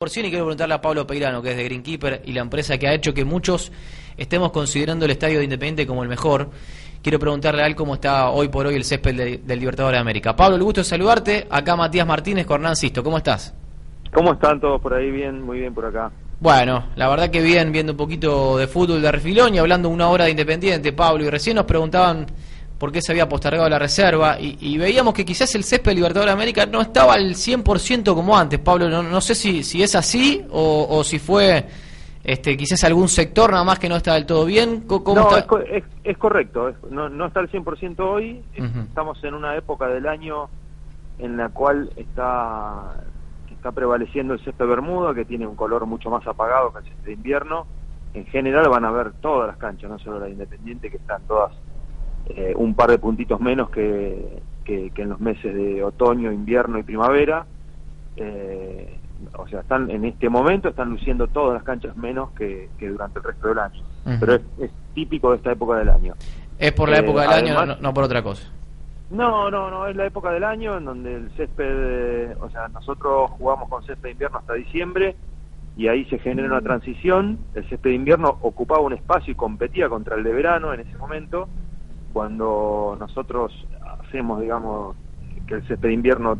Por y quiero preguntarle a Pablo Peirano, que es de Greenkeeper y la empresa que ha hecho que muchos estemos considerando el estadio de Independiente como el mejor. Quiero preguntarle a él cómo está hoy por hoy el césped del Libertador de América. Pablo, el gusto de saludarte. Acá Matías Martínez con Hernán Sisto. ¿Cómo estás? ¿Cómo están todos por ahí? Bien, muy bien por acá. Bueno, la verdad que bien, viendo un poquito de fútbol de refilón y hablando una hora de Independiente, Pablo. Y recién nos preguntaban por qué se había postergado la reserva y, veíamos que quizás el césped Libertador de América no estaba al 100% como antes, Pablo, no, no sé si, si es así o, si fue este, quizás algún sector nada más que no está del todo bien. ¿Cómo no, Es, es, correcto, no, no está al 100% hoy, estamos en una época del año en la cual está, está prevaleciendo el césped Bermuda, que tiene un color mucho más apagado que el césped de invierno. En general van a ver todas las canchas, no solo la Independiente, que están todas eh, un par de puntitos menos que, que, en los meses de otoño, invierno y primavera. Eh, o sea, están en este momento están luciendo todas las canchas menos que, durante el resto del año. Pero es, típico de esta época del año. ¿Es por la eh, época del año, no, por otra cosa? No, no, no, es la época del año en donde el césped, o sea, nosotros jugamos con césped de invierno hasta diciembre y ahí se genera una transición. El césped de invierno ocupaba un espacio y competía contra el de verano en ese momento cuando nosotros hacemos, digamos, que el césped de invierno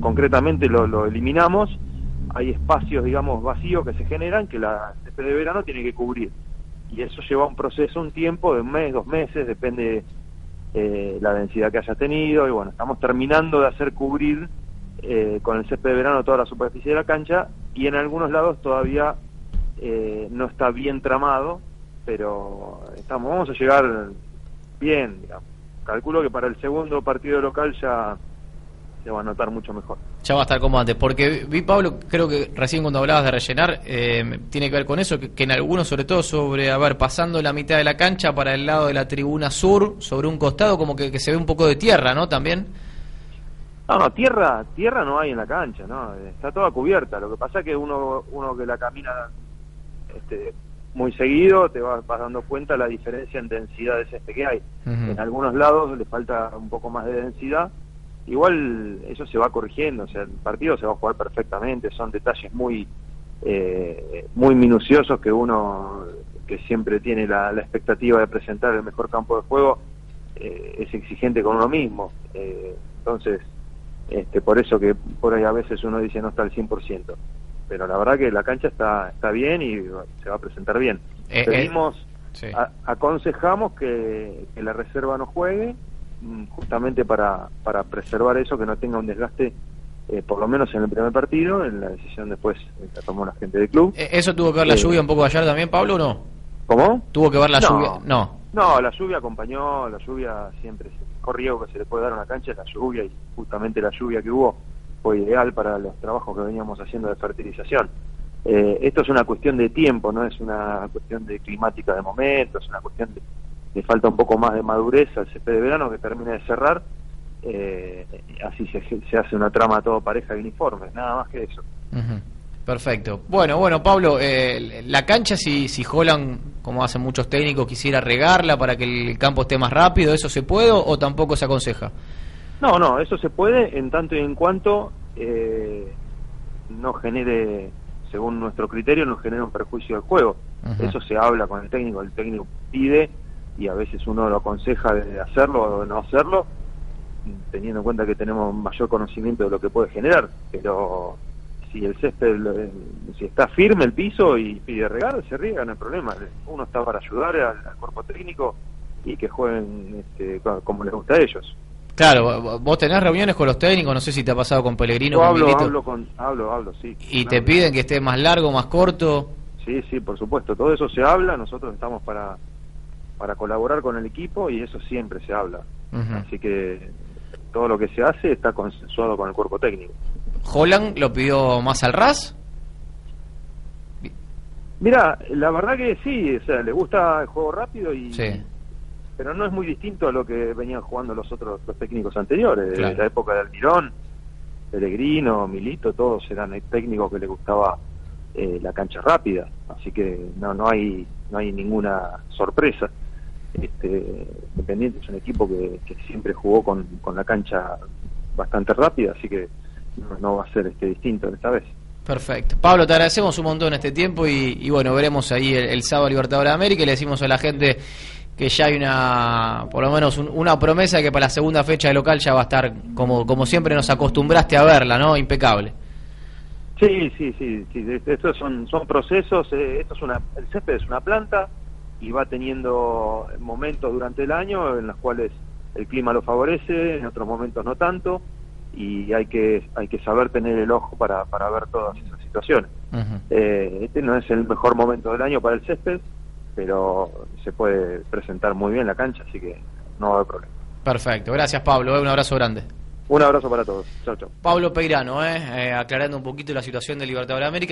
concretamente lo, eliminamos, hay espacios, digamos, vacíos que se generan que la césped de verano tiene que cubrir. Y eso lleva un proceso, un tiempo de un mes, dos meses, depende eh, la densidad que haya tenido. Y bueno, estamos terminando de hacer cubrir eh, con el césped de verano toda la superficie de la cancha y en algunos lados todavía eh, no está bien tramado pero estamos, vamos a llegar bien, Calculo que para el segundo partido local ya se va a notar mucho mejor. Ya va a estar como antes, porque vi, Pablo, creo que recién cuando hablabas de rellenar, eh, tiene que ver con eso, que, en algunos, sobre todo sobre, a ver, pasando la mitad de la cancha para el lado de la tribuna sur, sobre un costado, como que, se ve un poco de tierra, ¿no? También. No, no, tierra, tierra no hay en la cancha, ¿no? Está toda cubierta. Lo que pasa es que uno, uno que la camina este, muy seguido te vas, dando cuenta la diferencia en densidad de césped que hay. En algunos lados le falta un poco más de densidad. Igual eso se va corrigiendo, o sea, el partido se va a jugar perfectamente, son detalles muy eh, muy minuciosos que uno que siempre tiene la, expectativa de presentar el mejor campo de juego eh, es exigente con uno mismo. Eh, entonces, este, por eso que por ahí a veces uno dice no está al 100% pero la verdad que la cancha está está bien y se va a presentar bien. Eh, eh Pedimos, aconsejamos que, la reserva no juegue, mm, justamente para, para preservar eso, que no tenga un desgaste, eh, por lo menos en el primer partido, en la decisión después la tomó la gente del club. Eh, ¿Eso tuvo que ver la lluvia un poco ayer también, Pablo, o no? ¿Cómo? ¿Tuvo que ver la lluvia? No. No, la lluvia acompañó, la lluvia siempre, el mejor riesgo que se le puede dar a una cancha es la lluvia y justamente la lluvia que hubo fue ideal para los trabajos que veníamos haciendo de fertilización. Eh, esto es una cuestión de tiempo, no es una cuestión de climática de momento, es una cuestión de, falta un poco más de madurez al césped de verano que termine de cerrar, eh, así se, hace una trama todo pareja y uniforme, nada más que eso. Perfecto. Bueno, bueno, Pablo, eh, la cancha, si, si Holland, como hacen muchos técnicos, quisiera regarla para que el campo esté más rápido, ¿eso se puede o tampoco se aconseja? No, no, eso se puede en tanto y en cuanto eh, no genere, según nuestro criterio, no genere un perjuicio del juego. Eso se habla con el técnico, el técnico pide y a veces uno lo aconseja de hacerlo o de no hacerlo, teniendo en cuenta que tenemos mayor conocimiento de lo que puede generar. Pero si el césped, si está firme el piso y pide regar, se riega, no hay problema. Uno está para ayudar al, cuerpo técnico y que jueguen este, como les gusta a ellos. Claro, vos tenés reuniones con los técnicos, no sé si te ha pasado con Pellegrino. hablo, hablo, con, hablo, hablo, sí. ¿Y te piden que esté más largo, más corto? Sí, sí, por supuesto, todo eso se habla, nosotros estamos para, para colaborar con el equipo y eso siempre se habla. Así que todo lo que se hace está consensuado con el cuerpo técnico. ¿Holland lo pidió más al RAS? Mira, la verdad que sí, o sea, le gusta el juego rápido y... Sí pero no es muy distinto a lo que venían jugando los otros los técnicos anteriores, de la época de Almirón, Peregrino, Milito, todos eran técnicos que les gustaba eh, la cancha rápida, así que no no hay no hay ninguna sorpresa. Este, Independiente es un equipo que, siempre jugó con, con, la cancha bastante rápida, así que no, no va a ser este distinto esta vez. Perfecto. Pablo, te agradecemos un montón este tiempo y, bueno, veremos ahí el, sábado Libertadores de América y le decimos a la gente que ya hay una, por lo menos una promesa que para la segunda fecha de local ya va a estar como, como siempre nos acostumbraste a verla, ¿no? Impecable. Sí, sí, sí, sí. Estos son, son procesos. Eh, esto es una, el césped es una planta y va teniendo momentos durante el año en los cuales el clima lo favorece, en otros momentos no tanto, y hay que hay que saber tener el ojo para, para ver todas esas situaciones. Eh, este no es el mejor momento del año para el césped, pero se puede presentar muy bien la cancha, así que no va a haber problema. Perfecto, gracias Pablo, eh, un abrazo grande. Un abrazo para todos. Chao, chao. Pablo Peirano, eh, aclarando un poquito la situación de Libertadores de América.